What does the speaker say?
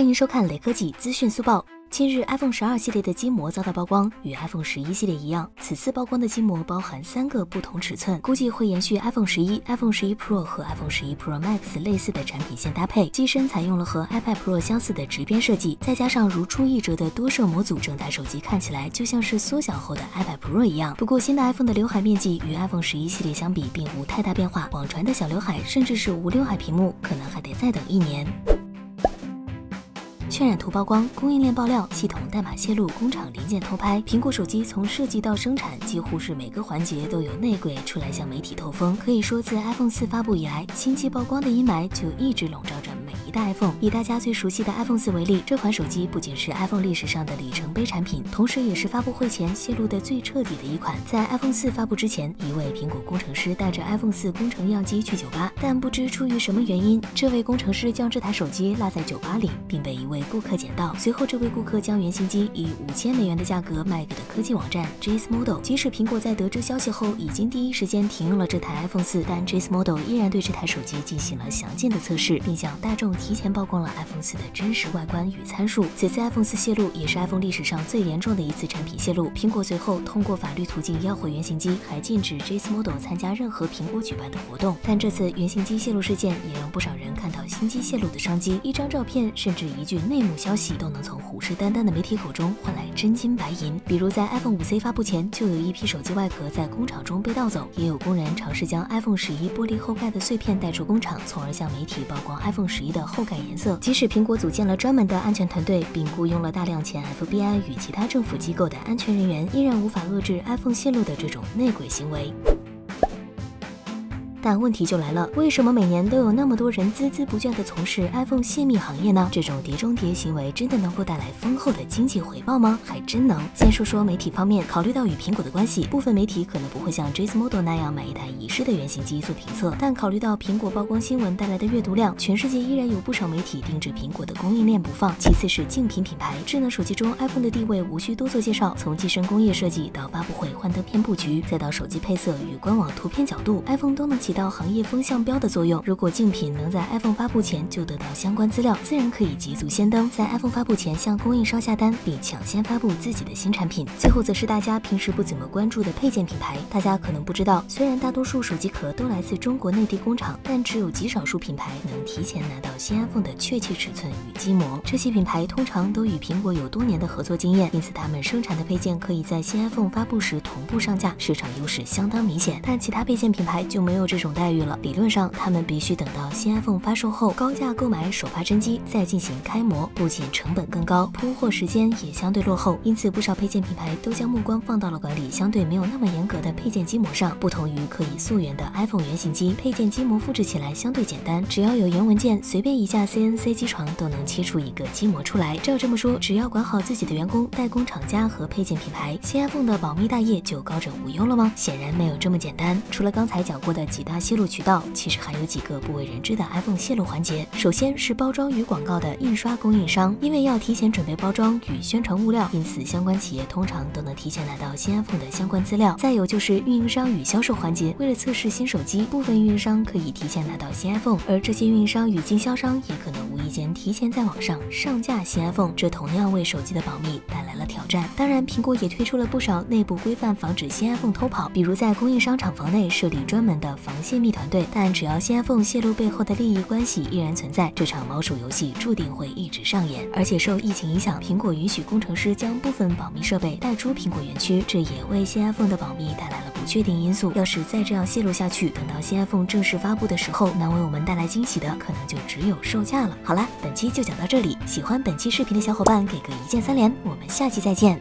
欢迎收看雷科技资讯速报。近日，iPhone 十二系列的机膜遭到曝光，与 iPhone 十一系列一样，此次曝光的机膜包含三个不同尺寸，估计会延续 iPhone 十一、iPhone 十一 Pro 和 iPhone 十一 Pro Max 类似的产品线搭配。机身采用了和 iPad Pro 相似的直边设计，再加上如出一辙的多摄模组，整台手机看起来就像是缩小后的 iPad Pro 一样。不过，新的 iPhone 的刘海面积与 iPhone 十一系列相比，并无太大变化，网传的小刘海甚至是无刘海屏幕，可能还得再等一年。渲染图曝光，供应链爆料，系统代码泄露，工厂零件偷拍。苹果手机从设计到生产，几乎是每个环节都有内鬼出来向媒体透风。可以说，自 iPhone 四发布以来，新机曝光的阴霾就一直笼罩着一代 iPhone。以大家最熟悉的 iPhone 四为例，这款手机不仅是 iPhone 历史上的里程碑产品，同时也是发布会前泄露的最彻底的一款。在 iPhone 四发布之前，一位苹果工程师带着 iPhone 四工程样机去酒吧，但不知出于什么原因，这位工程师将这台手机落在酒吧里，并被一位顾客捡到。随后，这位顾客将原型机以五千美元的价格卖给了科技网站 JaceModel。即使苹果在得知消息后已经第一时间停用了这台 iPhone 四，但 JaceModel 依然对这台手机进行了详尽的测试，并向大众提前曝光了 iPhone 四的真实外观与参数。此次 iPhone 四泄露也是 iPhone 历史上最严重的一次产品泄露。苹果随后通过法律途径要回原型机，还禁止 JaceModel 参加任何苹果举办的活动。但这次原型机泄露事件也让不少人看到新机泄露的商机。一张照片，甚至一句内幕消息都。能从虎视眈眈的媒体口中换来真金白银。比如在 iPhone 五 C 发布前，就有一批手机外壳在工厂中被盗走，也有工人尝试将 iPhone 十一玻璃后盖的碎片带出工厂，从而向媒体曝光 iPhone 十一的后改颜色。即使苹果组建了专门的安全团队，并雇佣了大量前 FBI 与其他政府机构的安全人员，依然无法遏制 iPhone 泄露的这种内鬼行为。但问题就来了，为什么每年都有那么多人孜孜不倦地从事 iPhone 泄密行业呢？这种碟中谍行为真的能够带来丰厚的经济回报吗？还真能。先说说媒体方面，考虑到与苹果的关系，部分媒体可能不会像 Jace Model 那样买一台遗失的原型机做评测。但考虑到苹果曝光新闻带来的阅读量，全世界依然有不少媒体盯着苹果的供应链不放。其次是竞品品牌，智能手机中 iPhone 的地位无需多做介绍，从机身工业设计到发布会幻灯片布局，再到手机配色与官网图片角度，iPhone 都能起到行业风向标的作用。如果竞品能在 iPhone 发布前就得到相关资料，自然可以捷足先登，在 iPhone 发布前向供应商下单，并抢先发布自己的新产品。最后则是大家平时不怎么关注的配件品牌。大家可能不知道，虽然大多数手机壳都来自中国内地工厂，但只有极少数品牌能提前拿到新 iPhone 的确切尺寸与机模。这些品牌通常都与苹果有多年的合作经验，因此他们生产的配件可以在新 iPhone 发布时同步上架，市场优势相当明显。但其他配件品牌就没有这种待遇了。理论上，他们必须等到新 iPhone 发售后，高价购买首发真机，再进行开模，不仅成本更高，铺货时间也相对落后。因此，不少配件品牌都将目光放到了管理相对没有那么严格的配件机模上。不同于可以溯源的 iPhone 原型机，配件机模复制起来相对简单，只要有原文件，随便一架 CNC 机床都能切出一个机模出来。照这么说，只要管好自己的员工、代工厂家和配件品牌，新 iPhone 的保密大业就高枕无忧了吗？显然没有这么简单。除了刚才讲过的几泄露渠道。其实还有几个不为人知的 iPhone 泄露环节。首先是包装与广告的印刷供应商，因为要提前准备包装与宣传物料，因此相关企业通常都能提前拿到新 iPhone 的相关资料。再有就是运营商与销售环节，为了测试新手机，部分运营商可以提前拿到新 iPhone，而这些运营商与经销商也可能无意间提前在网上上架新 iPhone，这同样为手机的保密带来了挑战。当然，苹果也推出了不少内部规范，防止新 iPhone 偷跑，比如在供应商厂房内设立专门的防泄密团队。但只要新 iPhone 泄露背后的利益关系依然存在，这场猫鼠游戏注定会一直上演。而且受疫情影响，苹果允许工程师将部分保密设备带出苹果园区，这也为新 iPhone 的保密带来了不确定因素。要是再这样泄露下去，等到新 iPhone 正式发布的时候，能为我们带来惊喜的可能就只有售价了。好了，本期就讲到这里，喜欢本期视频的小伙伴给个一键三连，我们下期再见。